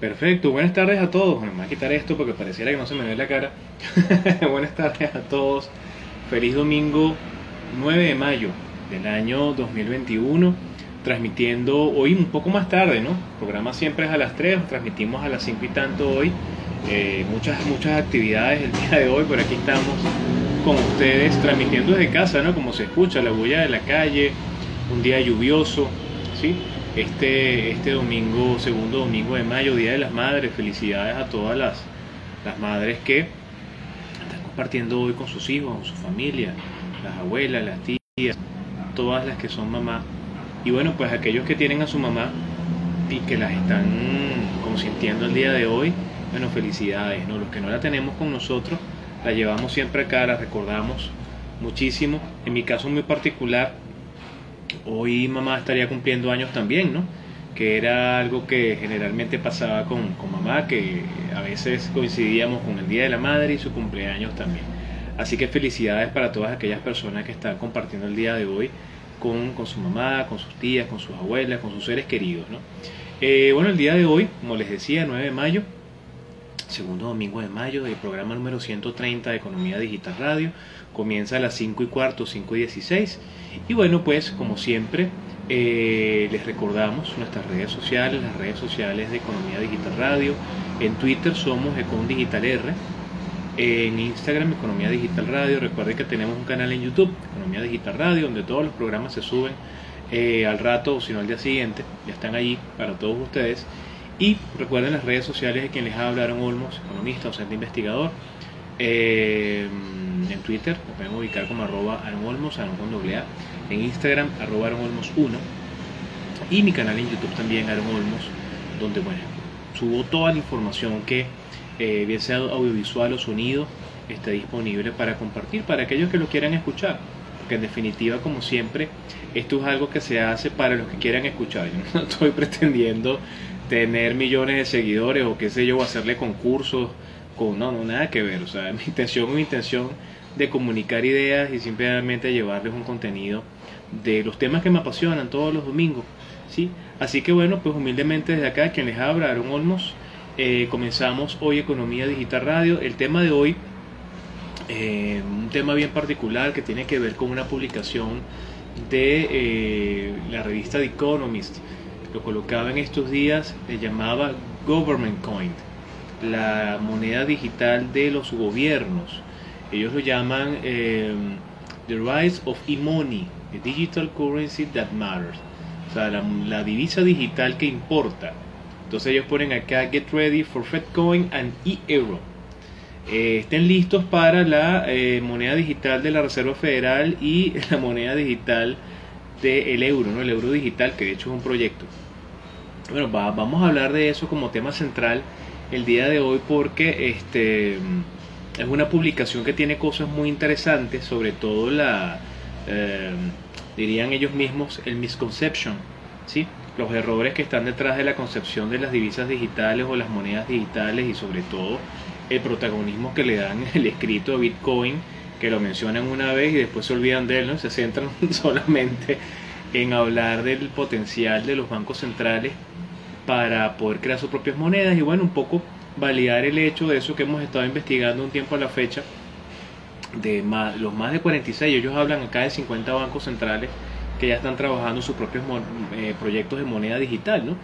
Perfecto, buenas tardes a todos. Me voy a quitar esto porque pareciera que no se me ve la cara. buenas tardes a todos. Feliz domingo 9 de mayo del año 2021. Transmitiendo hoy un poco más tarde, ¿no? El programa siempre es a las 3, transmitimos a las 5 y tanto hoy. Eh, muchas, muchas actividades el día de hoy, por aquí estamos con ustedes transmitiendo desde casa, ¿no? Como se escucha, la bulla de la calle, un día lluvioso, ¿sí? Este, este domingo, segundo domingo de mayo, Día de las Madres, felicidades a todas las, las madres que están compartiendo hoy con sus hijos, con su familia, las abuelas, las tías, todas las que son mamás. Y bueno, pues aquellos que tienen a su mamá y que las están consintiendo el día de hoy, bueno, felicidades, ¿no? Los que no la tenemos con nosotros, la llevamos siempre acá, la recordamos muchísimo. En mi caso muy particular, hoy mamá estaría cumpliendo años también, ¿no? Que era algo que generalmente pasaba con, con, mamá, que a veces coincidíamos con el Día de la Madre y su cumpleaños también. Así que felicidades para todas aquellas personas que están compartiendo el día de hoy con, con su mamá, con sus tías, con sus abuelas, con sus seres queridos, ¿no? Eh, bueno, el día de hoy, como les decía, 9 de mayo, segundo domingo de mayo del programa número 130 de Economía Digital Radio. Comienza a las 5 y cuarto, 5 y 16. Y bueno, pues como siempre, eh, les recordamos nuestras redes sociales, las redes sociales de Economía Digital Radio. En Twitter somos Econ Digital R. En Instagram Economía Digital Radio. Recuerden que tenemos un canal en YouTube, Economía Digital Radio, donde todos los programas se suben eh, al rato o si no al día siguiente. Ya están allí para todos ustedes. Y recuerden las redes sociales de quien les habla Aaron Olmos, economista, docente investigador. Eh, en Twitter me pueden ubicar como arroba Aaron Olmos, con doble A. En Instagram, arroba Aaron Olmos 1. Y mi canal en YouTube también, Aaron Olmos, donde bueno, subo toda la información que, eh, bien sea audiovisual o sonido, está disponible para compartir, para aquellos que lo quieran escuchar. Porque en definitiva, como siempre, esto es algo que se hace para los que quieran escuchar. Yo no estoy pretendiendo tener millones de seguidores o qué sé yo, hacerle concursos, con, no, no, nada que ver, o sea, mi intención es mi intención de comunicar ideas y simplemente llevarles un contenido de los temas que me apasionan todos los domingos, ¿sí? Así que bueno, pues humildemente desde acá, quien les habla, Aaron Olmos, eh, comenzamos hoy Economía Digital Radio, el tema de hoy, eh, un tema bien particular que tiene que ver con una publicación de eh, la revista The Economist, lo colocaba en estos días, le llamaba Government Coin, la moneda digital de los gobiernos. Ellos lo llaman eh, The Rise of E-Money, the digital currency that matters. O sea, la, divisa digital que importa. Entonces ellos ponen acá Get ready for FedCoin and e-Euro. Eh, estén listos para la eh, moneda digital de la Reserva Federal y la moneda digital del euro, ¿no? el euro digital, que de hecho es un proyecto. Bueno, va, vamos a hablar de eso como tema central el día de hoy porque este es una publicación que tiene cosas muy interesantes, sobre todo la, eh, dirían ellos mismos, el misconception, ¿sí? los errores que están detrás de la concepción de las divisas digitales o las monedas digitales y sobre todo el protagonismo que le dan el escrito de Bitcoin, que lo mencionan una vez y después se olvidan de él, ¿no? se centran solamente en hablar del potencial de los bancos centrales para poder crear sus propias monedas y bueno, un poco validar el hecho de eso que hemos estado investigando un tiempo a la fecha, de más, los más de 46, ellos hablan acá de 50 bancos centrales que ya están trabajando sus propios eh, proyectos de moneda digital, ¿no?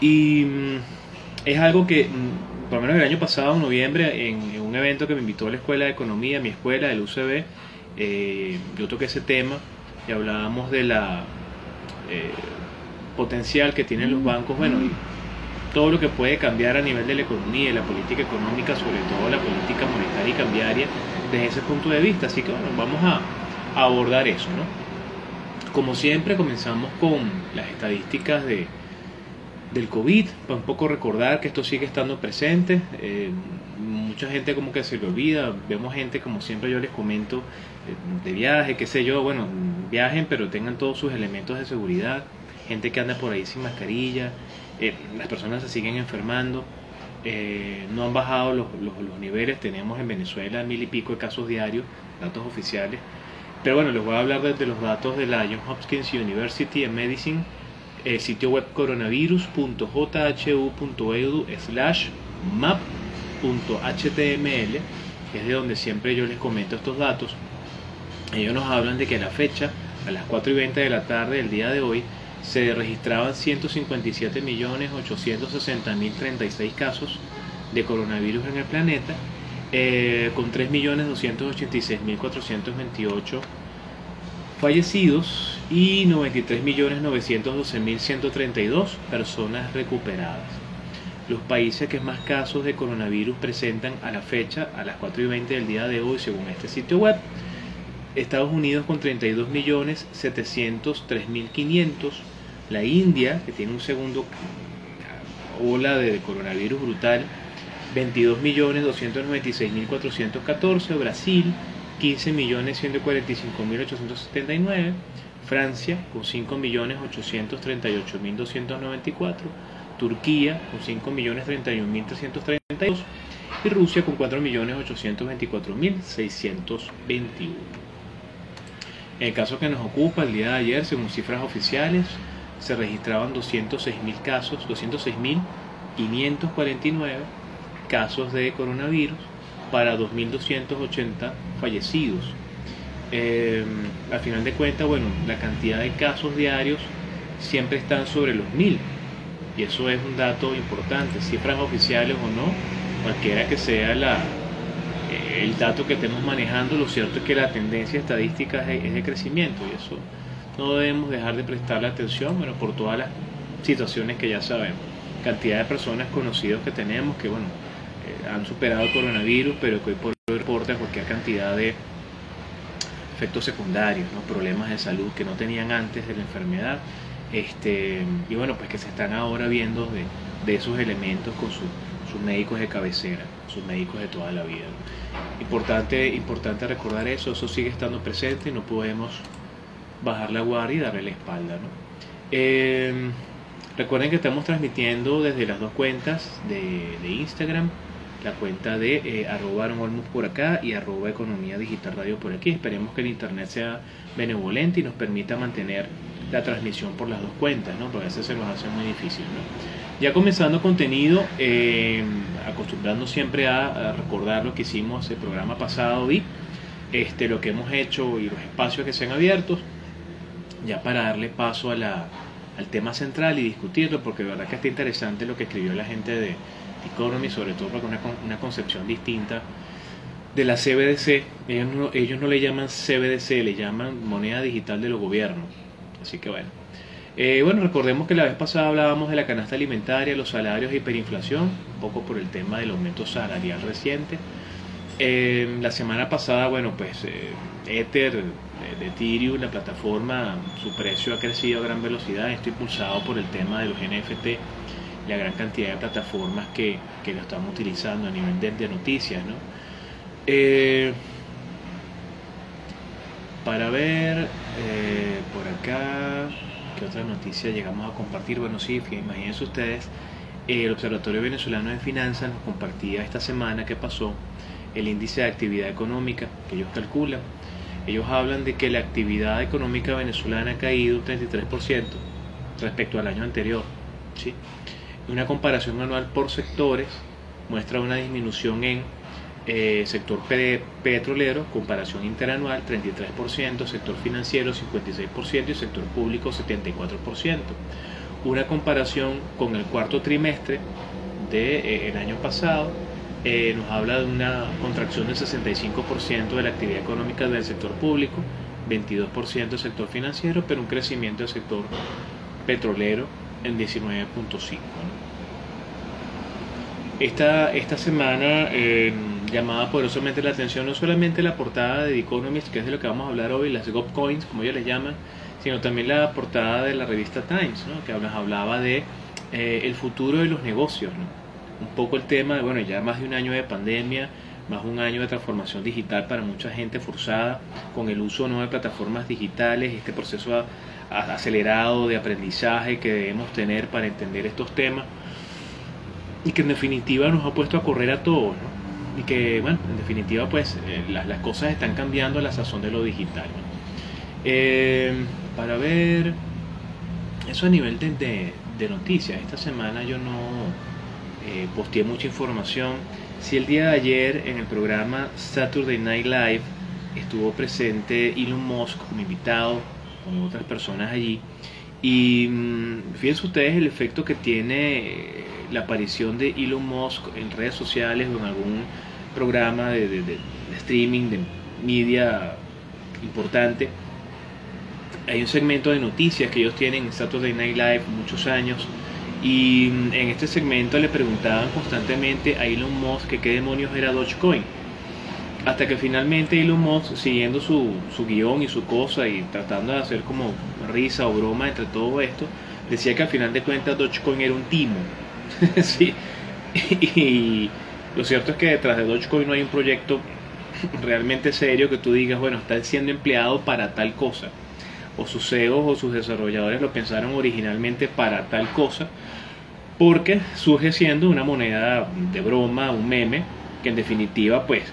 Y mm, es algo que, mm, por lo menos el año pasado, en noviembre, en, en, un evento que me invitó a la Escuela de Economía, mi escuela, del UCB, eh, yo toqué ese tema y hablábamos de la eh, potencial que tienen los bancos, bueno, y todo lo que puede cambiar a nivel de la economía y la política económica, sobre todo la política monetaria y cambiaria, desde ese punto de vista. Así que bueno, vamos a, abordar eso, ¿no? Como siempre, comenzamos con las estadísticas de, del COVID, para un poco recordar que esto sigue estando presente. Eh, mucha gente como que se le olvida, vemos gente como siempre yo les comento, eh, de viaje, qué sé yo, bueno, viajen pero tengan todos sus elementos de seguridad, gente que anda por ahí sin mascarilla, eh, las personas se siguen enfermando, eh, no han bajado los, los, niveles, tenemos en Venezuela mil y pico de casos diarios, datos oficiales, pero bueno, les voy a hablar desde los datos de la Johns Hopkins University en Medicine, el sitio web coronavirus.jhu.edu slash map.html, que es de donde siempre yo les comento estos datos. Ellos nos hablan de que a la fecha, a las 4 y 20 de la tarde del día de hoy, se registraban 157.860.036 casos de coronavirus en el planeta, eh, con 3.286.428 fallecidos y 93.912.132 personas recuperadas. Los países que más casos de coronavirus presentan a la fecha, a las 4 y 20 del día de hoy, según este sitio web, Estados Unidos con 32.703.500, la India, que tiene un segundo ola de coronavirus brutal, 22.296.414, Brasil 15.145.879, Francia con 5.838.294, Turquía con 5.031.332 y Rusia con 4.824.621. En el caso que nos ocupa, el día de ayer, según cifras oficiales, se registraban 206.000 casos, 206.549 casos de coronavirus para 2.280 fallecidos. Eh, al final de cuentas, bueno, la cantidad de casos diarios siempre están sobre los 1.000 y eso es un dato importante, cifras oficiales o no, cualquiera que sea la, eh, el dato que estemos manejando, lo cierto es que la tendencia estadística es de crecimiento y eso no debemos dejar de prestarle atención, bueno, por todas las situaciones que ya sabemos. Cantidad de personas conocidas que tenemos que, bueno, eh, han superado el coronavirus, pero que hoy por hoy reportan cualquier cantidad de efectos secundarios, ¿no? problemas de salud que no tenían antes de la enfermedad. Este, y bueno, pues que se están ahora viendo de, esos elementos con sus médicos de cabecera, sus médicos de toda la vida. Importante, importante recordar eso, eso sigue estando presente y no podemos bajar la guardia y darle la espalda. ¿no? Eh, recuerden que estamos transmitiendo desde las dos cuentas de, Instagram, la cuenta de eh, arroba por acá y arroba economía digital radio por aquí. Esperemos que el internet sea benevolente y nos permita mantener la transmisión por las dos cuentas, ¿no? porque a veces se nos hace muy difícil. Ya comenzando contenido, eh, acostumbrando siempre a, recordar lo que hicimos el programa pasado y este, lo que hemos hecho y los espacios que se han abiertos, ya para darle paso a la, al tema central y discutirlo, porque de verdad que está interesante lo que escribió la gente de Economy, sobre todo porque una, una concepción distinta de la CBDC. Ellos no, ellos no le llaman CBDC, le llaman moneda digital de los gobiernos. Así que bueno. Eh, bueno, recordemos que la vez pasada hablábamos de la canasta alimentaria, los salarios, hiperinflación, un poco por el tema del aumento salarial reciente. Eh, la semana pasada, bueno, pues eh, Ether de Ethereum, la plataforma, su precio ha crecido a gran velocidad, esto impulsado por el tema de los NFT la gran cantidad de plataformas que, que lo están utilizando a nivel de, noticias. ¿no? Eh, para ver eh, por acá, ¿qué otra noticia llegamos a compartir? Bueno, sí, imagínense ustedes, el Observatorio Venezolano de Finanzas nos compartía esta semana que pasó el índice de actividad económica que ellos calculan. Ellos hablan de que la actividad económica venezolana ha caído un 33% respecto al año anterior. ¿sí? Una comparación anual por sectores muestra una disminución en eh, sector petrolero, comparación interanual 33%, sector financiero 56% y sector público 74%. Una comparación con el cuarto trimestre del de, eh, año pasado eh, nos habla de una contracción del 65% de la actividad económica del sector público, 22% del sector financiero, pero un crecimiento del sector petrolero en 19.5. Esta, esta semana eh, llamaba poderosamente la atención no solamente la portada de The Economist, que es de lo que vamos a hablar hoy, las GOP Coins, como ellos les llaman, sino también la portada de la revista Times, ¿no? que nos hablaba de eh, el futuro de los negocios. ¿no? Un poco el tema de, bueno, ya más de un año de pandemia, más un año de transformación digital para mucha gente forzada, con el uso ¿no? de plataformas digitales, este proceso acelerado de aprendizaje que debemos tener para entender estos temas y que en definitiva nos ha puesto a correr a todos. Y que, bueno, en definitiva, pues eh, las, las, cosas están cambiando a la sazón de lo digital. Eh, para ver, eso a nivel de, de, noticias. Esta semana yo no eh, posteé mucha información. Si el día de ayer en el programa Saturday Night Live estuvo presente Elon Musk como invitado, con otras personas allí. Y mm, fíjense ustedes el efecto que tiene eh, la aparición de Elon Musk en redes sociales o en algún programa de, de streaming, de media importante hay un segmento de noticias que ellos tienen en Saturday Night Live muchos años y en este segmento le preguntaban constantemente a Elon Musk que qué demonios era Dogecoin. Hasta que finalmente Elon Musk, siguiendo su, su guion y su cosa y tratando de hacer como risa o broma entre todo esto, decía que al final de cuentas Dogecoin era un timo. sí. Y lo cierto es que detrás de Dogecoin no hay un proyecto realmente serio que tú digas, bueno, está siendo empleado para tal cosa o sus CEOs o sus desarrolladores lo pensaron originalmente para tal cosa, porque surge siendo una moneda de broma, un meme, que en definitiva, pues,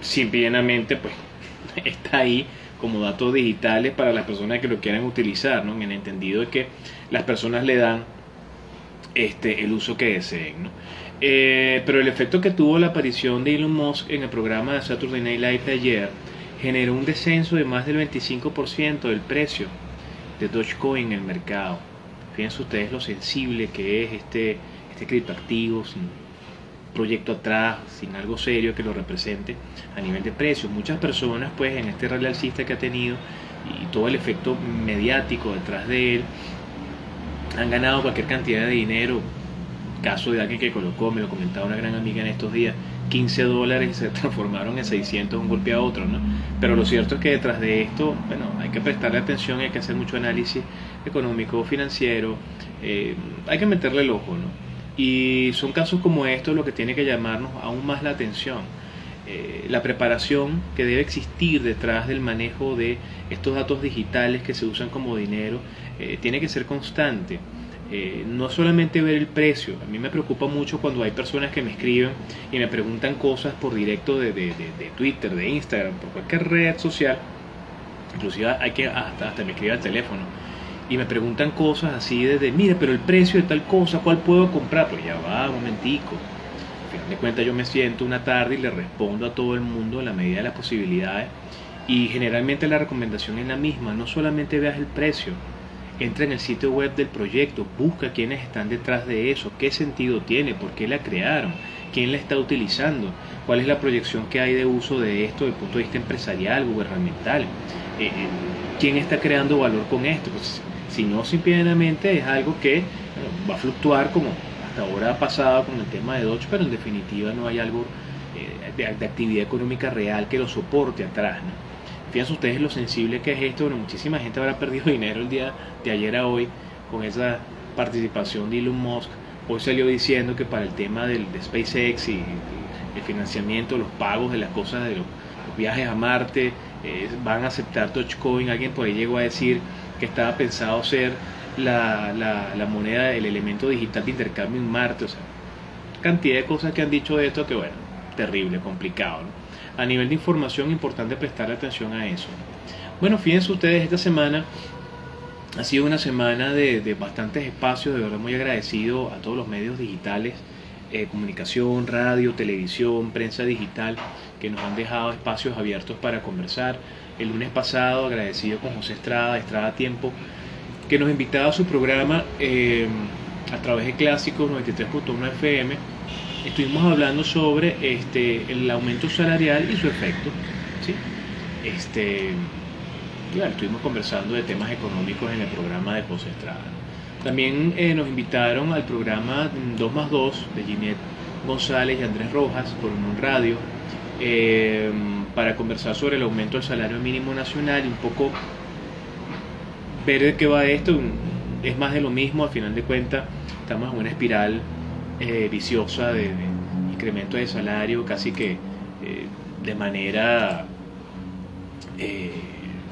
simplemente, pues, está ahí como datos digitales para las personas que lo quieran utilizar, ¿no? En el entendido de que las personas le dan este, el uso que deseen, ¿no? Eh, pero el efecto que tuvo la aparición de Elon Musk en el programa de Saturday Night Live de ayer generó un descenso de más del 25% del precio de Dogecoin en el mercado. Fíjense ustedes lo sensible que es este, este criptoactivo sin proyecto atrás, sin algo serio que lo represente a nivel de precios. Muchas personas pues en este rally alcista que ha tenido y todo el efecto mediático detrás de él han ganado cualquier cantidad de dinero. Caso de alguien que colocó, me lo comentaba una gran amiga en estos días, 15 dólares y se transformaron en 600 un golpe a otro, ¿no? Pero lo cierto es que detrás de esto, bueno, hay que prestarle atención, hay que hacer mucho análisis económico, financiero, eh, hay que meterle el ojo, ¿no? Y son casos como estos lo que tiene que llamarnos aún más la atención. Eh, la preparación que debe existir detrás del manejo de estos datos digitales que se usan como dinero eh, tiene que ser constante. Eh, no solamente ver el precio, a mí me preocupa mucho cuando hay personas que me escriben y me preguntan cosas por directo de, de, Twitter, de Instagram, por cualquier red social, inclusive hay que hasta, hasta me escribe al teléfono y me preguntan cosas así de, mire, pero el precio de tal cosa, ¿cuál puedo comprar? Pues ya va, un momentico. Al final de cuentas yo me siento una tarde y le respondo a todo el mundo en la medida de las posibilidades y generalmente la recomendación es la misma, no solamente veas el precio, entra en el sitio web del proyecto, busca quiénes están detrás de eso, qué sentido tiene, por qué la crearon, quién la está utilizando, cuál es la proyección que hay de uso de esto desde el punto de vista empresarial, gubernamental, eh, eh, quién está creando valor con esto. Pues, si no, simplemente es algo que va a fluctuar como hasta ahora ha pasado con el tema de Dodge, pero en definitiva no hay algo eh, de, de, actividad económica real que lo soporte atrás. ¿no? Fíjense ustedes lo sensible que es esto. Bueno, muchísima gente habrá perdido dinero el día de ayer a hoy con esa participación de Elon Musk. Hoy salió diciendo que para el tema del, de SpaceX y el financiamiento, los pagos de las cosas de los, viajes a Marte, eh, van a aceptar Dogecoin. Alguien por ahí llegó a decir que estaba pensado ser la, la, la moneda, el elemento digital de intercambio en Marte. O sea, cantidad de cosas que han dicho de esto que, bueno, terrible, complicado. ¿no? A nivel de información importante prestar atención a eso. Bueno, fíjense ustedes, esta semana ha sido una semana de, bastantes espacios, de verdad muy agradecido a todos los medios digitales, eh, comunicación, radio, televisión, prensa digital, que nos han dejado espacios abiertos para conversar. El lunes pasado agradecido con José Estrada, Estrada Tiempo, que nos invitaba a su programa eh, a través de Clásicos 93.1 FM estuvimos hablando sobre este, el aumento salarial y su efecto. ¿sí? Este, estuvimos conversando de temas económicos en el programa de José Estrada. También eh, nos invitaron al programa 2 más 2 de Ginette González y Andrés Rojas por un radio eh, para conversar sobre el aumento del salario mínimo nacional y un poco ver de qué va esto. Es más de lo mismo, al final de cuentas estamos en una espiral eh, viciosa de, incremento de salario casi que eh, de manera eh,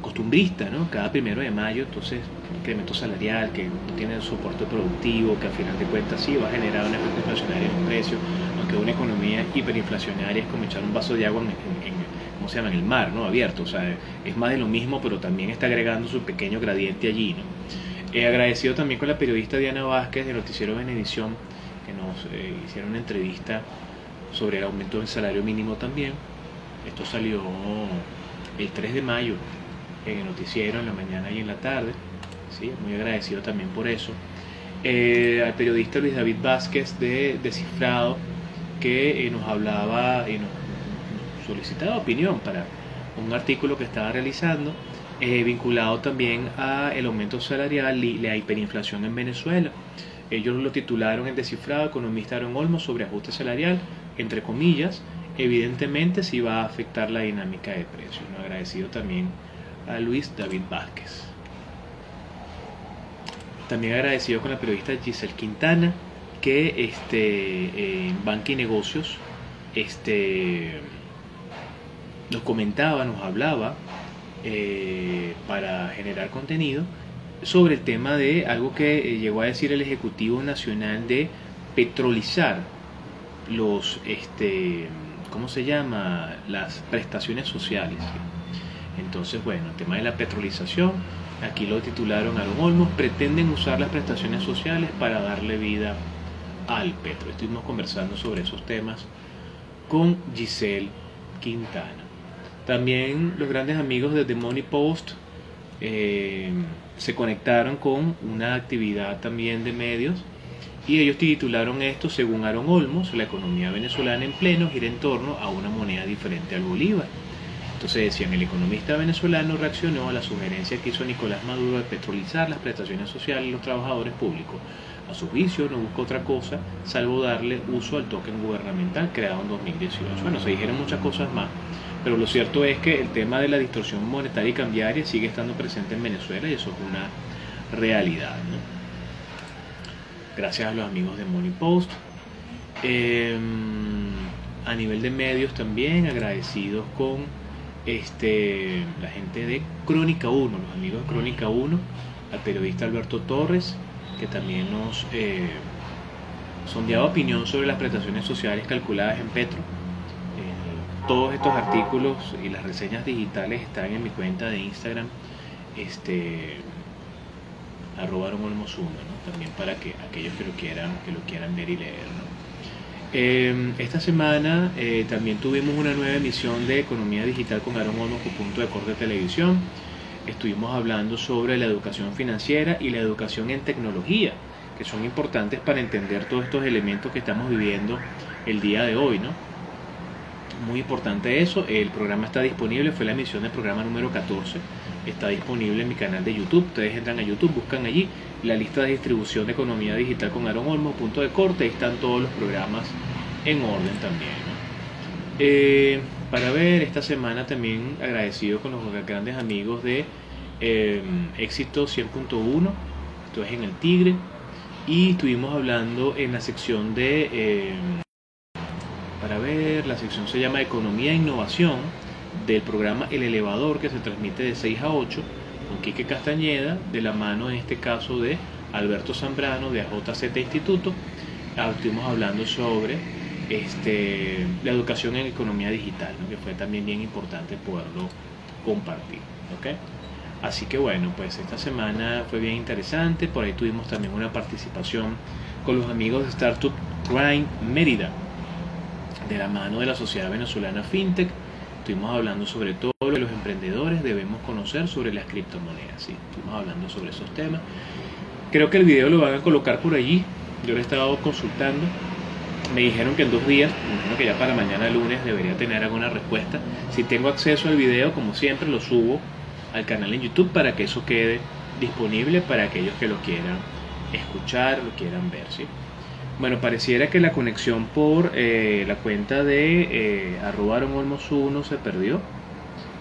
costumbrista, ¿no? Cada primero de mayo, entonces, incremento salarial que no tiene soporte productivo, que al final de cuentas sí va a generar un efecto inflacionario en los precios, aunque una economía hiperinflacionaria es como echar un vaso de agua en, ¿cómo se llama? En el mar, ¿no? Abierto, o sea, es más de lo mismo, pero también está agregando su pequeño gradiente allí, ¿no? He agradecido también con la periodista Diana Vázquez de Noticiero Benedición, que nos eh, hicieron una entrevista sobre el aumento del salario mínimo también. Esto salió el 3 de mayo en el noticiero en la mañana y en la tarde. ¿sí? Muy agradecido también por eso. Eh, al periodista Luis David Vázquez de Descifrado, que eh, nos hablaba y nos, solicitaba opinión para un artículo que estaba realizando, eh, vinculado también a el aumento salarial y la hiperinflación en Venezuela. Ellos lo titularon en Descifrado, economista Aaron Olmos, sobre ajuste salarial, entre comillas, evidentemente si va a afectar la dinámica de precios. Agradecido también a Luis David Vázquez. También agradecido con la periodista Giselle Quintana, que este, en Banca y Negocios este, nos comentaba, nos hablaba eh, para generar contenido sobre el tema de algo que eh, llegó a decir el Ejecutivo Nacional de petrolizar los, este, ¿cómo se llama? Las prestaciones sociales. Entonces, bueno, el tema de la petrolización, aquí lo titularon Aaron Olmos, pretenden usar las prestaciones sociales para darle vida al petro. Estuvimos conversando sobre esos temas con Giselle Quintana. También los grandes amigos de The Money Post eh, se conectaron con una actividad también de medios y ellos titularon esto, según Aaron Olmos, la economía venezolana en pleno gira en torno a una moneda diferente al bolívar. Entonces decían, el economista venezolano reaccionó a la sugerencia que hizo Nicolás Maduro de petrolizar las prestaciones sociales de los trabajadores públicos. A su juicio no busca otra cosa salvo darle uso al token gubernamental creado en 2018. Bueno, se dijeron muchas cosas más, pero lo cierto es que el tema de la distorsión monetaria y cambiaria sigue estando presente en Venezuela y eso es una realidad. Gracias a los amigos de Money Post. Em, a nivel de medios también agradecidos con este, la gente de Crónica 1, los amigos de Crónica 1, al periodista Alberto Torres, que también nos eh, sondeaba opinión sobre las prestaciones sociales calculadas en Petro todos estos artículos y las reseñas digitales están en mi cuenta de Instagram, este arroba también para que aquellos que lo quieran, que lo quieran ver y leer. Em, esta semana eh, también tuvimos una nueva emisión de Economía Digital con Aaron Olmos punto de corte televisión. Estuvimos hablando sobre la educación financiera y la educación en tecnología, que son importantes para entender todos estos elementos que estamos viviendo el día de hoy, ¿no? Muy importante eso. El programa está disponible, fue la emisión del programa número 14. Está disponible en mi canal de YouTube. Ustedes entran a YouTube, buscan allí la lista de distribución de economía digital con Aaron Olmo, punto de corte. Ahí están todos los programas en orden también. Eh, para ver, esta semana también agradecido con los grandes amigos de eh, Éxito 100.1. Esto es en el Tigre. Y estuvimos hablando en la sección de. Eh, ver, la sección se llama Economía e Innovación del programa El Elevador que se transmite de 6 a 8 con Quique Castañeda, de la mano en este caso de Alberto Zambrano de AJZ Instituto. Ah, estuvimos hablando sobre este, la educación en economía digital, que fue también bien importante poderlo compartir. Así que bueno, pues esta semana fue bien interesante, por ahí tuvimos también una participación con los amigos de Startup Grind Mérida de la mano de la Sociedad Venezolana FinTech. Estuvimos hablando sobre todo lo que los emprendedores debemos conocer sobre las criptomonedas. ¿sí? Estuvimos hablando sobre esos temas. Creo que el video lo van a colocar por allí. Yo lo he estado consultando. Me dijeron que en dos días, que ya para mañana lunes debería tener alguna respuesta. Si tengo acceso al video, como siempre, lo subo al canal en YouTube para que eso quede disponible para aquellos que lo quieran escuchar, lo quieran ver. ¿sí? Bueno, pareciera que la conexión por eh, la cuenta de eh, arroba 1 se perdió.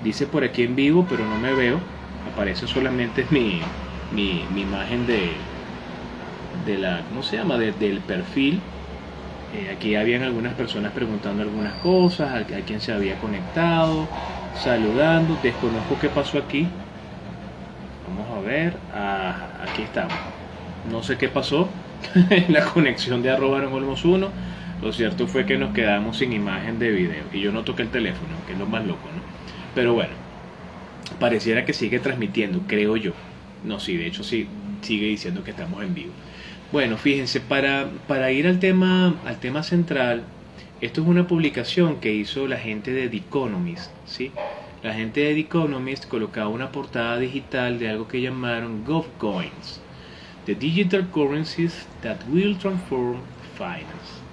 Dice por aquí en vivo, pero no me veo. Aparece solamente mi, mi, imagen de, de la, ¿cómo se llama? del perfil. Eh, aquí habían algunas personas preguntando algunas cosas, a, a quién se había conectado, saludando. Desconozco qué pasó aquí. Vamos a ver. Ah, aquí estamos. No sé qué pasó la conexión de arroba 1. Lo cierto fue que nos quedamos sin imagen de video y yo no toqué el teléfono, que es lo más loco, ¿no? Pero bueno, pareciera que sigue transmitiendo, creo yo. No, sí, de hecho sí, sigue diciendo que estamos en vivo. Bueno, fíjense, para, para ir al tema, al tema central, esto es una publicación que hizo la gente de The Economist, ¿sí? La gente de The Economist colocaba una portada digital de algo que llamaron GovCoins, The Digital Currencies That Will Transform Finance.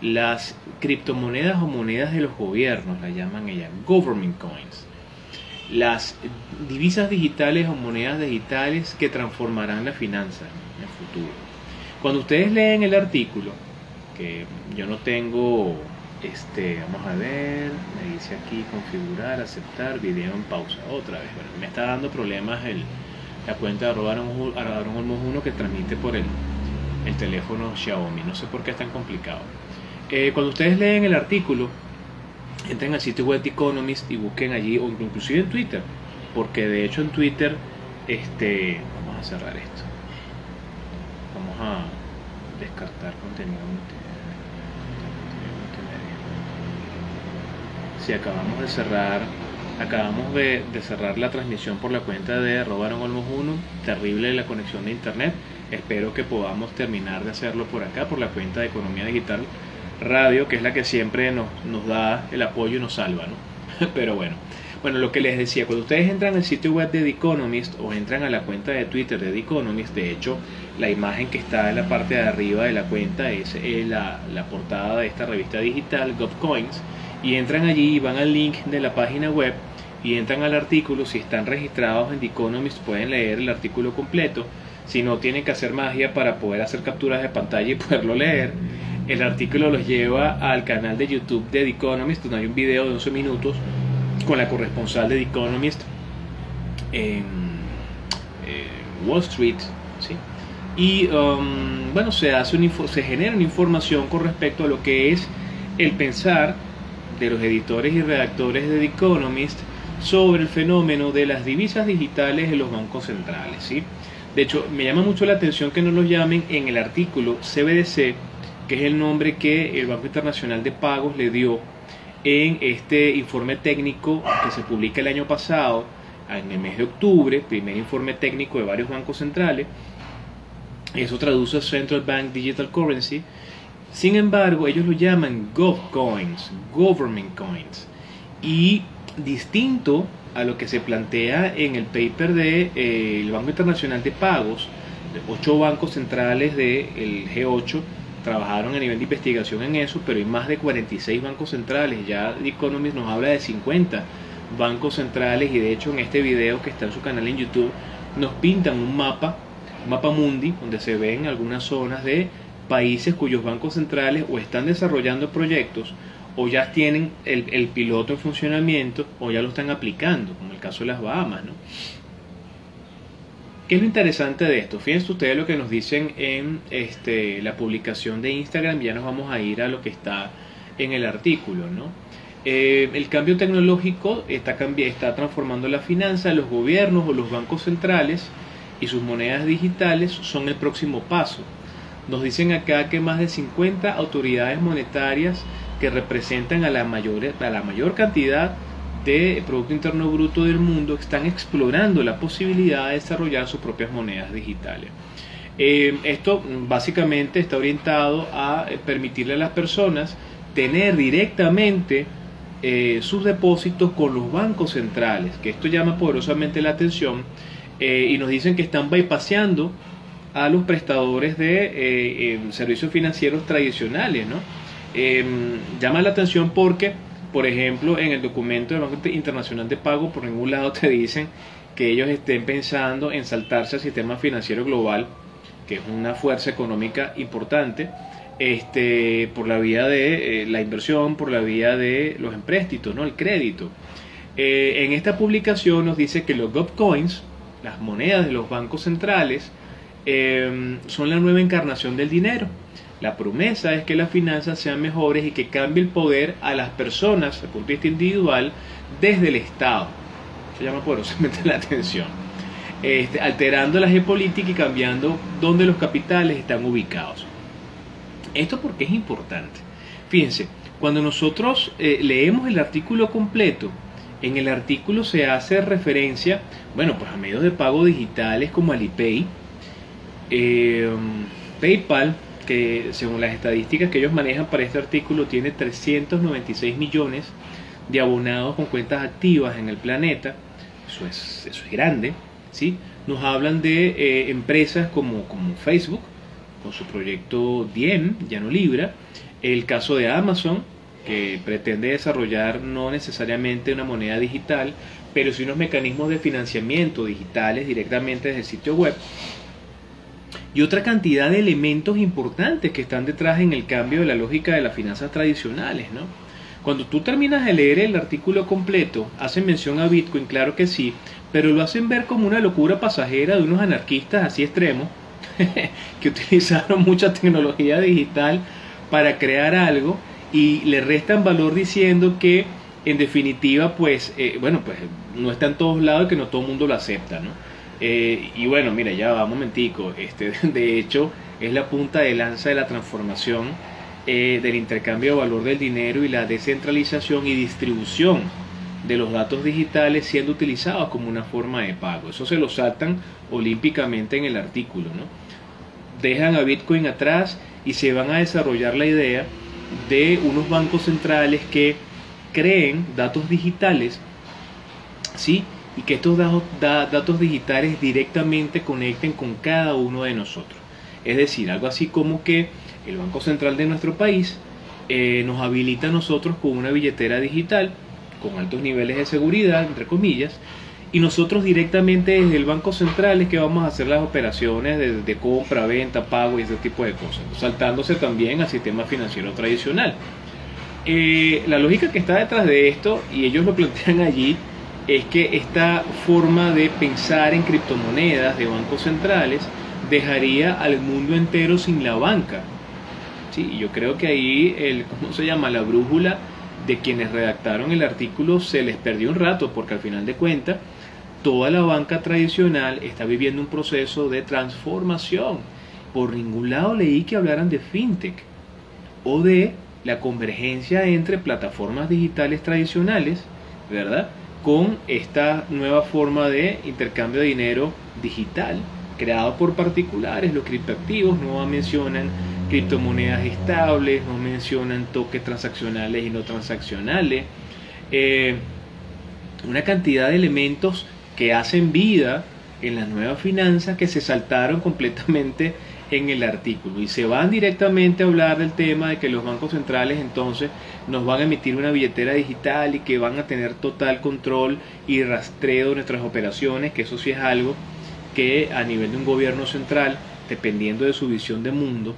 Las criptomonedas o monedas de los gobiernos, la llaman ellas, Government Coins. Las divisas digitales o monedas digitales que transformarán la finanza en el futuro. Cuando ustedes leen el artículo, que yo no tengo, este, vamos a ver, me dice aquí configurar, aceptar, video en pausa, otra vez, bueno, me está dando problemas el, la cuenta de Aaron Olmos 1 que transmite por el, el teléfono Xiaomi, no sé por qué es tan complicado. Eh, cuando ustedes leen el artículo, entren al sitio web de Economist y busquen allí, o inclusive en Twitter, porque de hecho en Twitter, este, vamos a cerrar esto, vamos a descartar contenido si acabamos de cerrar acabamos de, cerrar la transmisión por la cuenta de Robaron Olmos 1 terrible la conexión de internet. Espero que podamos terminar de hacerlo por acá por la cuenta de Economía Digital Radio que es la que siempre nos, da el apoyo y nos salva ¿no? pero bueno. Bueno, lo que les decía, cuando ustedes entran al sitio web de The Economist o entran a la cuenta de Twitter de The Economist, de hecho, la imagen que está en la parte de arriba de la cuenta es eh, la, la portada de esta revista digital, GovCoins, y entran allí y van al link de la página web y entran al artículo. Si están registrados en The Economist pueden leer el artículo completo. Si no, tienen que hacer magia para poder hacer capturas de pantalla y poderlo leer. El artículo los lleva al canal de YouTube de The Economist, donde hay un video de 11 minutos con la corresponsal de The Economist en Wall Street. ¿sí? Y um, bueno, se, hace se genera una información con respecto a lo que es el pensar de los editores y redactores de The Economist sobre el fenómeno de las divisas digitales en los bancos centrales. ¿sí? De hecho, me llama mucho la atención que no lo llamen en el artículo CBDC, que es el nombre que el Banco Internacional de Pagos le dio en este informe técnico que se publica el año pasado, en el mes de octubre, primer informe técnico de varios bancos centrales. Eso traduce a Central Bank Digital Currency sin embargo, ellos lo llaman GovCoins, Government Coins. Y distinto a lo que se plantea en el paper del de, eh, Banco Internacional de Pagos, ocho bancos centrales del G8 trabajaron a nivel de investigación en eso, pero hay más de 46 bancos centrales. Ya The Economist nos habla de 50 bancos centrales y de hecho en este video que está en su canal en YouTube nos pintan un mapa, un mapa mundi, donde se ven algunas zonas de países cuyos bancos centrales o están desarrollando proyectos o ya tienen el, piloto en funcionamiento o ya lo están aplicando, como el caso de las Bahamas. ¿no? ¿Qué es lo interesante de esto? Fíjense ustedes lo que nos dicen en este, la publicación de Instagram, ya nos vamos a ir a lo que está en el artículo. ¿no? Eh, el cambio tecnológico está, está transformando la finanza, los gobiernos o los bancos centrales y sus monedas digitales son el próximo paso. Nos dicen acá que más de 50 autoridades monetarias que representan a la mayor, a la mayor cantidad de Producto Interno Bruto del mundo están explorando la posibilidad de desarrollar sus propias monedas digitales. Eh, esto básicamente está orientado a eh, permitirle a las personas tener directamente eh, sus depósitos con los bancos centrales, que esto llama poderosamente la atención y nos dicen que están bypassando a los prestadores de servicios financieros tradicionales. ¿no? Em, llama la atención porque, por ejemplo, en el documento del Banco Internacional de Pago, por ningún lado te dicen que ellos estén pensando en saltarse al sistema financiero global, que es una fuerza económica importante, este, por la vía de eh, la inversión, por la vía de los empréstitos, ¿no? el crédito. Eh, en esta publicación nos dice que los GovCoins, las monedas de los bancos centrales, Em, son la nueva encarnación del dinero. La promesa es que las finanzas sean mejores y que cambie el poder a las personas, desde el punto individual, desde el Estado. Se llama poderosamente la atención. Este, alterando la geopolítica y cambiando dónde los capitales están ubicados. Esto porque es importante. Fíjense, cuando nosotros eh, leemos el artículo completo, En el artículo se hace referencia, bueno, pues a medios de pago digitales como Alipay, eh, PayPal, que según las estadísticas que ellos manejan para este artículo tiene 396 millones de abonados con cuentas activas en el planeta. Eso es, eso es grande, ¿sí? Nos hablan de eh, empresas como, como Facebook, con su proyecto Diem, ya no Libra, el caso de Amazon, que pretende desarrollar no necesariamente una moneda digital, pero sí unos mecanismos de financiamiento digitales directamente desde el sitio web. Y otra cantidad de elementos importantes que están detrás en el cambio de la lógica de las finanzas tradicionales, ¿no? Cuando tú terminas de leer el artículo completo, hacen mención a Bitcoin, claro que sí, pero lo hacen ver como una locura pasajera de unos anarquistas así extremos que utilizaron mucha tecnología digital para crear algo y le restan valor diciendo que en definitiva pues eh, bueno pues no está en todos lados y que no todo el mundo lo acepta ¿no? Eh, y bueno mira ya va un momentico este de hecho es la punta de lanza de la transformación eh, del intercambio de valor del dinero y la descentralización y distribución de los datos digitales siendo utilizados como una forma de pago. Eso se lo saltan olímpicamente en el artículo. ¿no? Dejan a Bitcoin atrás y se van a desarrollar la idea de unos bancos centrales que creen datos digitales, ¿sí? Y que estos datos, digitales directamente conecten con cada uno de nosotros. Es decir, algo así como que el Banco Central de nuestro país eh, nos habilita a nosotros con una billetera digital con altos niveles de seguridad, entre comillas, y nosotros directamente desde el Banco Central es que vamos a hacer las operaciones de, compra, venta, pago y ese tipo de cosas, saltándose también al sistema financiero tradicional. Eh, la lógica que está detrás de esto, y ellos lo plantean allí, es que esta forma de pensar en criptomonedas de bancos centrales dejaría al mundo entero sin la banca. Sí, yo creo que ahí, el, ¿cómo se llama? La brújula de quienes redactaron el artículo se les perdió un rato, porque al final de cuentas toda la banca tradicional está viviendo un proceso de transformación. Por ningún lado leí que hablaran de fintech o de la convergencia entre plataformas digitales tradicionales, ¿verdad? Con esta nueva forma de intercambio de dinero digital creado por particulares, los criptoactivos, no mencionan criptomonedas estables, no mencionan toques transaccionales y no transaccionales, eh, una cantidad de elementos que hacen vida en las nuevas finanzas que se saltaron completamente en el artículo. Y se van directamente a hablar del tema de que los bancos centrales entonces nos van a emitir una billetera digital y que van a tener total control y rastreo de nuestras operaciones, que eso sí es algo que a nivel de un gobierno central, dependiendo de su visión de mundo,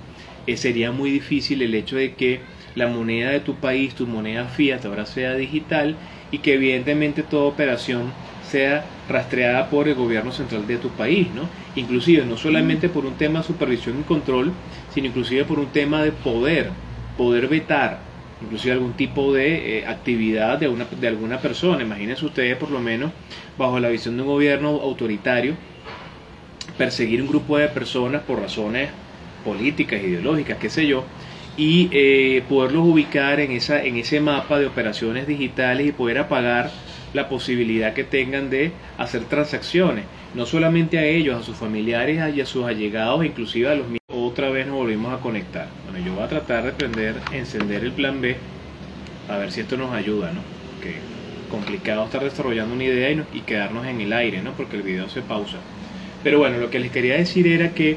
eh, sería muy difícil el hecho de que la moneda de tu país, tu moneda fiat, ahora sea digital y que evidentemente toda operación sea rastreada por el gobierno central de tu país, ¿no? Inclusive no solamente por un tema de supervisión y control, sino inclusive por un tema de poder, poder vetar, inclusive algún tipo de eh, actividad de, una, de alguna persona. Imagínense ustedes por lo menos bajo la visión de un gobierno autoritario, perseguir un grupo de personas por razones políticas, ideológicas, qué sé yo, y eh, poderlos ubicar en, esa, en ese mapa de operaciones digitales y poder apagar la posibilidad que tengan de hacer transacciones, no solamente a ellos, a sus familiares y a sus allegados, inclusive a los mismos. Otra vez nos volvimos a conectar. Bueno, yo voy a tratar de prender, encender el plan B, a ver si esto nos ayuda, ¿no? Que complicado estar desarrollando una idea y, y quedarnos en el aire, ¿no? Porque el video se pausa. Pero bueno, lo que les quería decir era que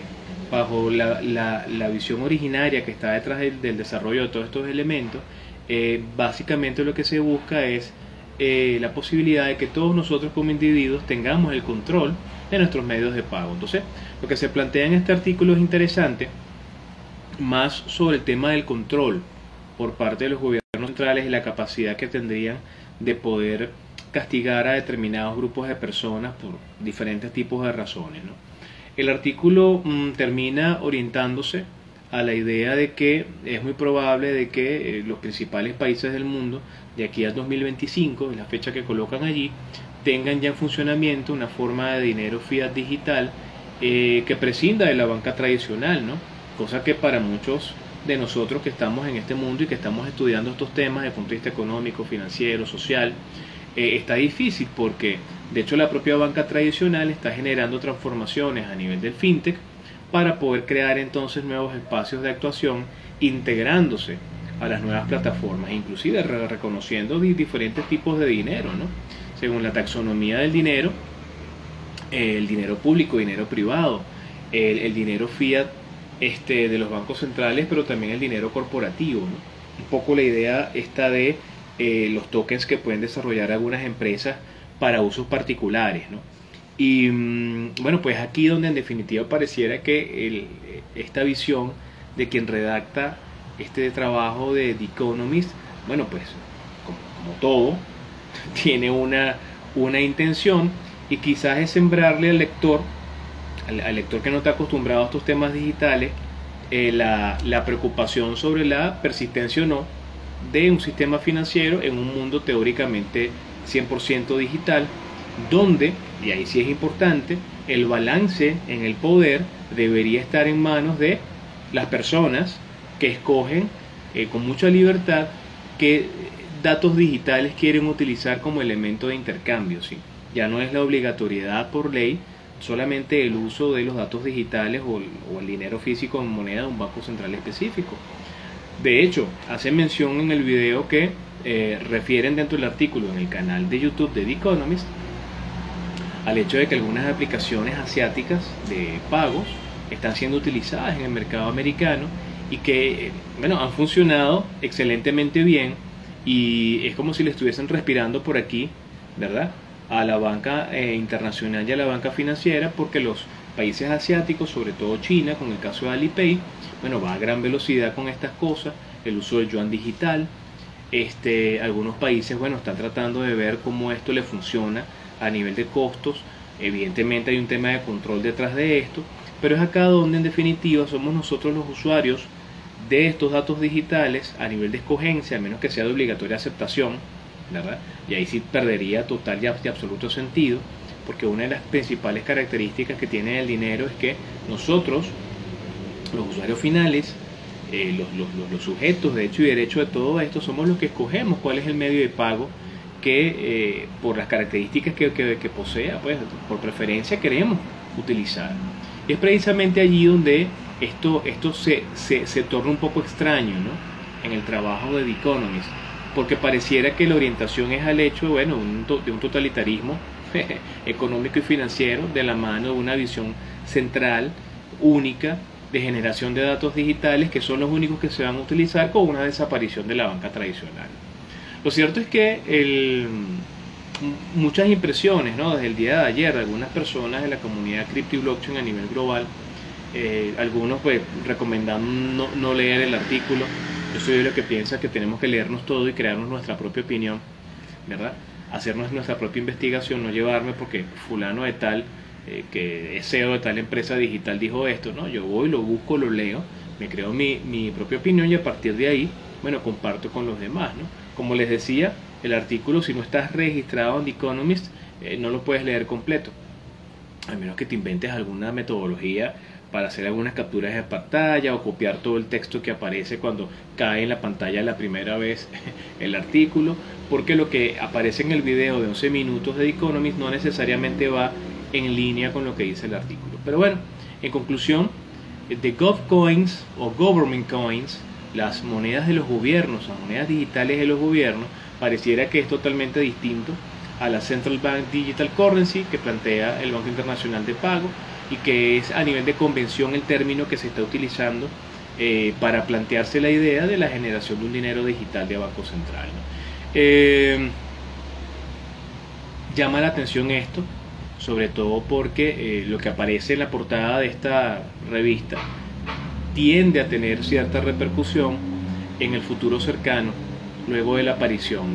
bajo la, la, visión originaria que está detrás del, desarrollo de todos estos elementos, eh, básicamente lo que se busca es eh, la posibilidad de que todos nosotros como individuos tengamos el control de nuestros medios de pago. Entonces, lo que se plantea en este artículo es interesante, más sobre el tema del control por parte de los gobiernos centrales y la capacidad que tendrían de poder castigar a determinados grupos de personas por diferentes tipos de razones. El artículo mm, termina orientándose a la idea de que es muy probable de que eh, los principales países del mundo de aquí al 2025, en la fecha que colocan allí, tengan ya en funcionamiento una forma de dinero fiat digital eh, que prescinda de la banca tradicional, ¿no? Cosa que para muchos de nosotros que estamos en este mundo y que estamos estudiando estos temas desde el punto de vista económico, financiero, social, eh, está difícil porque de hecho la propia banca tradicional está generando transformaciones a nivel del fintech para poder crear entonces nuevos espacios de actuación integrándose a las nuevas plataformas, inclusive reconociendo diferentes tipos de dinero, ¿no? según la taxonomía del dinero, el dinero público, dinero privado, el, dinero fiat este, de los bancos centrales, pero también el dinero corporativo. Un poco la idea está de eh, los tokens que pueden desarrollar algunas empresas para usos particulares. ¿no? Y mm, bueno, pues aquí donde en definitiva pareciera que esta visión de quien redacta este trabajo de The Economist, bueno, pues como, todo, tiene una, una intención y quizás es sembrarle al lector, al, lector que no está acostumbrado a estos temas digitales, eh, la, la preocupación sobre la persistencia o no de un sistema financiero en un mundo teóricamente 100% digital, donde, y ahí sí es importante, el balance en el poder debería estar en manos de las personas que escogen eh, con mucha libertad qué datos digitales quieren utilizar como elemento de intercambio. ¿sí? Ya no es la obligatoriedad por ley solamente el uso de los datos digitales o el, dinero físico en moneda de un banco central específico. De hecho, hace mención en el video que eh, refieren dentro del artículo en el canal de YouTube de The Economist al hecho de que algunas aplicaciones asiáticas de pagos están siendo utilizadas en el mercado americano y que bueno, han funcionado excelentemente bien y es como si le estuviesen respirando por aquí, ¿verdad? A la banca eh, internacional y a la banca financiera porque los países asiáticos, sobre todo China, con el caso de Alipay, bueno, va a gran velocidad con estas cosas, el uso del yuan digital, este, algunos países, bueno, están tratando de ver cómo esto le funciona a nivel de costos, evidentemente hay un tema de control detrás de esto, pero es acá donde en definitiva somos nosotros los usuarios de estos datos digitales a nivel de escogencia, a menos que sea de obligatoria aceptación, ¿verdad? Y ahí sí perdería total y absoluto sentido, porque una de las principales características que tiene el dinero es que nosotros, los usuarios finales, eh, los, sujetos de hecho y derecho de todo esto, somos los que escogemos cuál es el medio de pago que eh, por las características que, que, posea, pues por preferencia queremos utilizar. Y es precisamente allí donde esto, esto se, se, torna un poco extraño ¿no? en el trabajo de The Economist, porque pareciera que la orientación es al hecho bueno, de un totalitarismo económico y financiero de la mano de una visión central, única, de generación de datos digitales que son los únicos que se van a utilizar con una desaparición de la banca tradicional. Lo cierto es que el, muchas impresiones ¿no? desde el día de ayer algunas personas de la comunidad cripto y blockchain a nivel global eh, algunos pues recomendan no, leer el artículo. Yo soy de lo que piensa que tenemos que leernos todo y crearnos nuestra propia opinión, ¿verdad? Hacernos nuestra propia investigación, no llevarme porque fulano de tal, eh, que es CEO de tal empresa digital dijo esto, ¿no? Yo voy, lo busco, lo leo, me creo mi, mi propia opinión y a partir de ahí, bueno, comparto con los demás, ¿no? Como les decía, el artículo, si no estás registrado en The Economist, eh, no lo puedes leer completo, a menos que te inventes alguna metodología para hacer algunas capturas de pantalla o copiar todo el texto que aparece cuando cae en la pantalla la primera vez el artículo, porque lo que aparece en el video de 11 minutos de The Economist no necesariamente va en línea con lo que dice el artículo. Pero bueno, en conclusión, de GovCoins o Government Coins, las monedas de los gobiernos, las monedas digitales de los gobiernos, pareciera que es totalmente distinto a la Central Bank Digital Currency que plantea el Banco Internacional de Pago y que es a nivel de convención el término que se está utilizando eh, para plantearse la idea de la generación de un dinero digital de Banco Central. Eh, llama la atención esto, sobre todo porque eh, lo que aparece en la portada de esta revista tiende a tener cierta repercusión en el futuro cercano, luego de la aparición.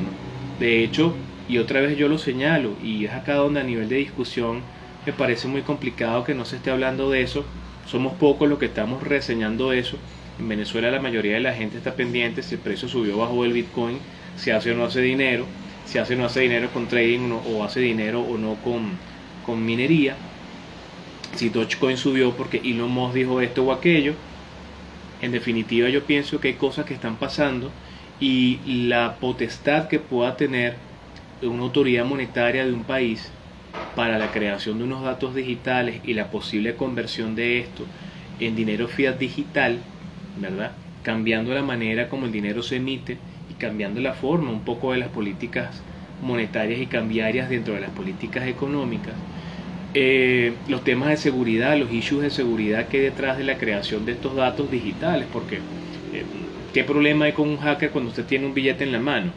De hecho, y otra vez yo lo señalo, y es acá donde a nivel de discusión me parece muy complicado que no se esté hablando de eso. Somos pocos los que estamos reseñando eso. En Venezuela la mayoría de la gente está pendiente si el precio subió bajo el Bitcoin, si hace o no hace dinero, si hace o no hace dinero con trading o hace dinero o no con, con minería. Si Dogecoin subió porque Elon Musk dijo esto o aquello. En definitiva yo pienso que hay cosas que están pasando y la potestad que pueda tener una autoridad monetaria de un país para la creación de unos datos digitales y la posible conversión de esto en dinero fiat digital, ¿verdad? Cambiando la manera como el dinero se emite y cambiando la forma un poco de las políticas monetarias y cambiarias dentro de las políticas económicas. Eh, los temas de seguridad, los issues de seguridad que hay detrás de la creación de estos datos digitales, porque eh, ¿qué problema hay con un hacker cuando usted tiene un billete en la mano?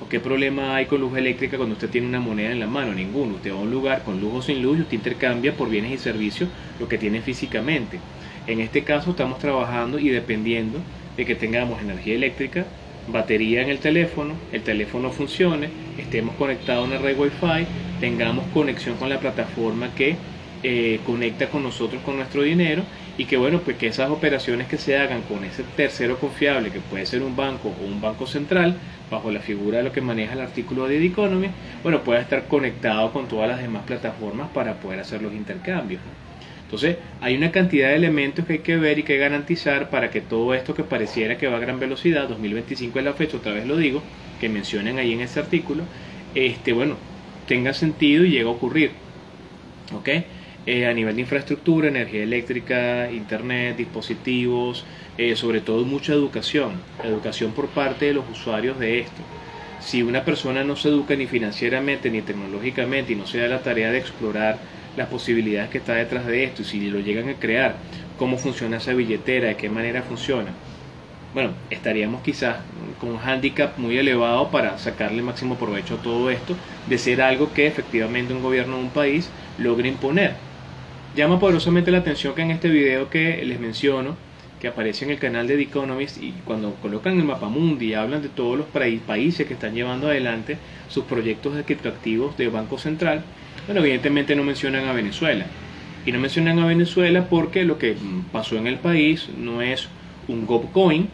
¿O qué problema hay con luz eléctrica cuando usted tiene una moneda en la mano? Ninguno. Usted va a un lugar con luz o sin luz y usted intercambia por bienes y servicios lo que tiene físicamente. En este caso estamos trabajando y dependiendo de que tengamos energía eléctrica, batería en el teléfono, el teléfono funcione, estemos conectados a una red Wi-Fi, tengamos conexión con la plataforma que eh, conecta con nosotros con nuestro dinero y que bueno, pues que esas operaciones que se hagan con ese tercero confiable, que puede ser un banco o un banco central, bajo la figura de lo que maneja el artículo de The Economy, bueno, pueda estar conectado con todas las demás plataformas para poder hacer los intercambios. Entonces, hay una cantidad de elementos que hay que ver y que garantizar para que todo esto que pareciera que va a gran velocidad, 2025 es la fecha, otra vez lo digo, que mencionan ahí en ese artículo, este, bueno, tenga sentido y llegue a ocurrir. ¿Ok? Eh, a nivel de infraestructura, energía eléctrica, internet, dispositivos, eh, sobre todo mucha educación, educación por parte de los usuarios de esto. Si una persona no se educa ni financieramente ni tecnológicamente y no se da la tarea de explorar las posibilidades que está detrás de esto y si lo llegan a crear, cómo funciona esa billetera, de qué manera funciona, bueno, estaríamos quizás con un hándicap muy elevado para sacarle máximo provecho a todo esto, de ser algo que efectivamente un gobierno de un país logre imponer Llama poderosamente la atención que en este video que les menciono, que aparece en el canal de The Economist, y cuando colocan el mapa mundi y hablan de todos los países que están llevando adelante sus proyectos de criptoactivos de Banco Central, bueno, evidentemente no mencionan a Venezuela. Y no mencionan a Venezuela porque lo que pasó en el país no es un GovCoin,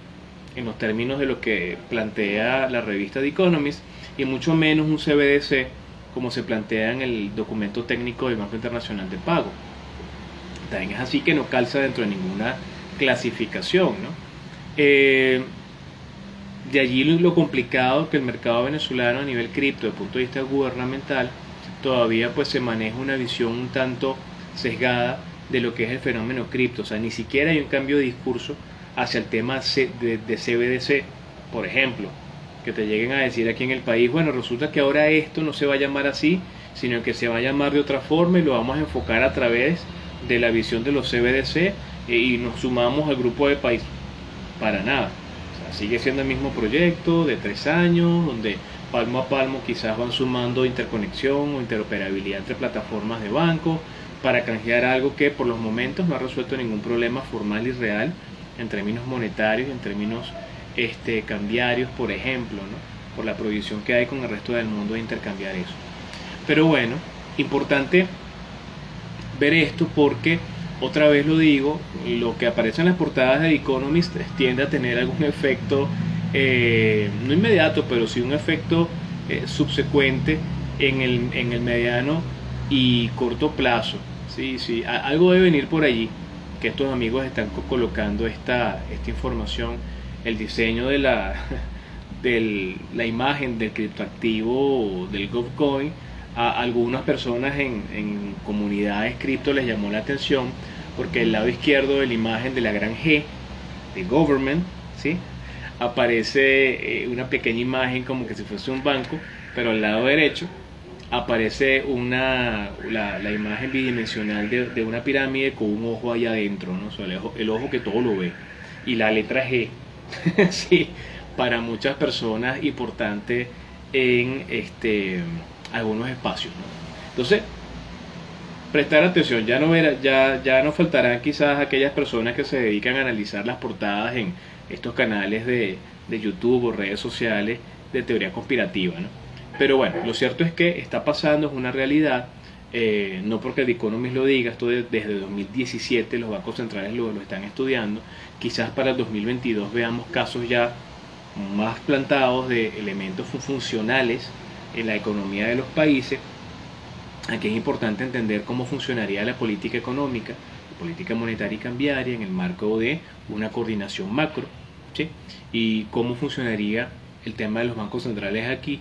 en los términos de lo que plantea la revista The Economist, y mucho menos un CBDC, como se plantea en el documento técnico del Banco Internacional de Pago es así que no calza dentro de ninguna clasificación. ¿no? Eh, de allí lo complicado que el mercado venezolano a nivel cripto, desde el punto de vista gubernamental, todavía pues se maneja una visión un tanto sesgada de lo que es el fenómeno cripto. O sea, ni siquiera hay un cambio de discurso hacia el tema de, CBDC, por ejemplo, que te lleguen a decir aquí en el país, bueno, resulta que ahora esto no se va a llamar así, sino que se va a llamar de otra forma y lo vamos a enfocar a través de la visión de los CBDC eh, y nos sumamos al grupo de país. Para nada. sigue siendo el mismo proyecto de tres años, donde palmo a palmo quizás van sumando interconexión o interoperabilidad entre plataformas de banco para canjear algo que por los momentos no ha resuelto ningún problema formal y real en términos monetarios, en términos este, cambiarios, por ejemplo, ¿no? por la prohibición que hay con el resto del mundo de intercambiar eso. Pero bueno, importante ver esto porque, otra vez lo digo, lo que aparece en las portadas de Economist tiende a tener algún efecto, eh, no inmediato, pero sí un efecto eh, subsecuente en el, en el mediano y corto plazo. Sí, sí, algo debe venir por allí, que estos amigos están colocando esta, esta información, el diseño de la, de la imagen del criptoactivo del GovCoin a algunas personas en, comunidades cripto les llamó la atención porque el lado izquierdo de la imagen de la gran G de government, ¿sí? aparece eh, una pequeña imagen como que si fuese un banco, pero al lado derecho aparece una, la, imagen bidimensional de, una pirámide con un ojo allá adentro, ¿no? el, ojo, el ojo que todo lo ve, y la letra G, sí, para muchas personas importante en este algunos espacios. Entonces, prestar atención, ya no, era, ya, ya no faltarán quizás aquellas personas que se dedican a analizar las portadas en estos canales de, de YouTube o redes sociales de teoría conspirativa. ¿no? Pero bueno, lo cierto es que está pasando, es una realidad. Eh, no porque The Economist lo diga, esto desde 2017 los bancos centrales lo, lo, están estudiando. Quizás para el 2022 veamos casos ya más plantados de elementos funcionales en la economía de los países, aquí es importante entender cómo funcionaría la política económica, política monetaria y cambiaria en el marco de una coordinación macro, y cómo funcionaría el tema de los bancos centrales aquí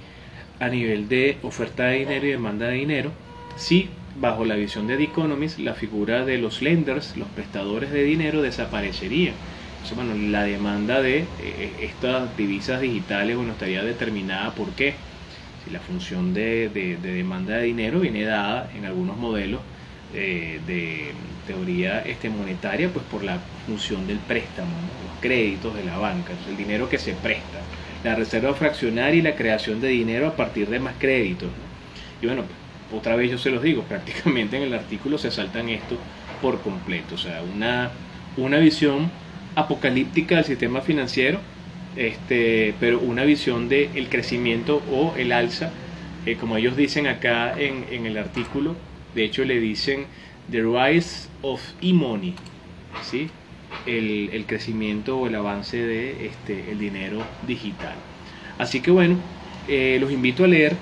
a nivel de oferta de dinero y demanda de dinero, si bajo la visión de The Economist la figura de los lenders, los prestadores de dinero, desaparecería. Entonces, bueno, la demanda de eh, estas divisas digitales bueno, estaría determinada por qué. Si la función de, demanda de dinero viene dada en algunos modelos eh, de teoría este, monetaria, pues por la función del préstamo, los créditos de la banca, el dinero que se presta, la reserva fraccionaria y la creación de dinero a partir de más créditos. Y bueno, otra vez yo se los digo, prácticamente en el artículo se saltan esto por completo, o sea, una, una visión apocalíptica del sistema financiero, este, pero una visión del el crecimiento o el alza, eh, como ellos dicen acá en, en, el artículo, de hecho le dicen The Rise of E-Money, ¿sí? El, el, crecimiento o el avance de este, el dinero digital. Así que bueno, eh, los invito a leer,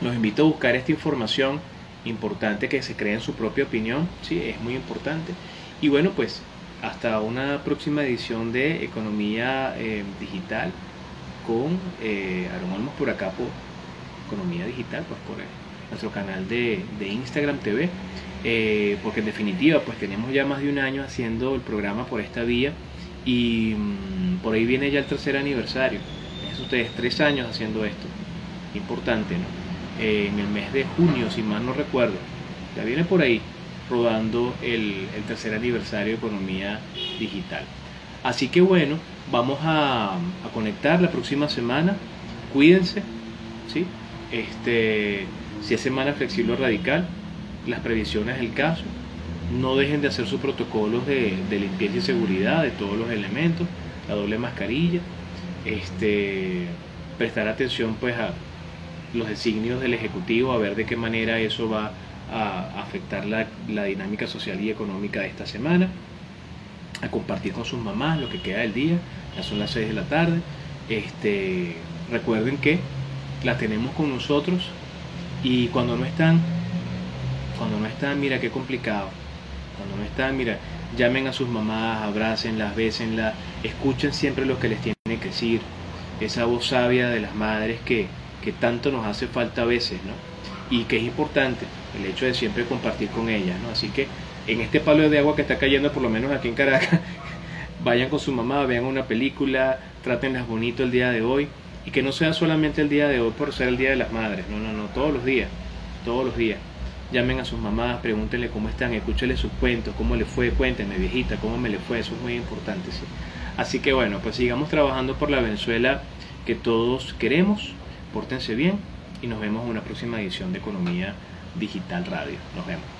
los invito a buscar esta información importante que se creen su propia opinión, ¿sí? es muy importante. Y bueno, pues hasta una próxima edición de Economía eh, Digital con eh, Aaron Olmos por acá por Economía Digital, pues por nuestro canal de, de Instagram TV. Eh, porque en definitiva pues tenemos ya más de un año haciendo el programa por esta vía y mm, por ahí viene ya el tercer aniversario. Es ustedes tres años haciendo esto, importante, ¿no? Eh, en el mes de junio, si mal no recuerdo, ya viene por ahí rodando el, tercer aniversario de Economía Digital. Así que bueno, vamos a, a conectar la próxima semana. Cuídense, ¿sí? Este, si es semana flexible o radical, las previsiones del caso. No dejen de hacer sus protocolos de, limpieza y seguridad de todos los elementos, la doble mascarilla, este, prestar atención pues a los designios del Ejecutivo, a ver de qué manera eso va a afectar la, dinámica social y económica de esta semana, a compartir con sus mamás lo que queda del día, ya son las 6 de la tarde. Este, recuerden que las tenemos con nosotros y cuando no están, cuando no están, mira qué complicado. Cuando no están, mira, llamen a sus mamás, abrácenlas, bésenlas, escuchen siempre lo que les tienen que decir. Esa voz sabia de las madres que, que tanto nos hace falta a veces, ¿no? Y que es importante el hecho de siempre compartir con ellas, ¿no? Así que en este palo de agua que está cayendo, por lo menos aquí en Caracas, vayan con su mamá, vean una película, trátenlas bonito el día de hoy y que no sea solamente el día de hoy por ser el Día de las Madres, no, no, no, todos los días, todos los días. Llamen a sus mamás, pregúntenle cómo están, escúchenle sus cuentos, cómo le fue, cuéntenme viejita, cómo me le fue, eso es muy importante. ¿sí? Así que bueno, pues sigamos trabajando por la Venezuela que todos queremos, pórtense bien y nos vemos en una próxima edición de Economía Digital Radio. Nos vemos.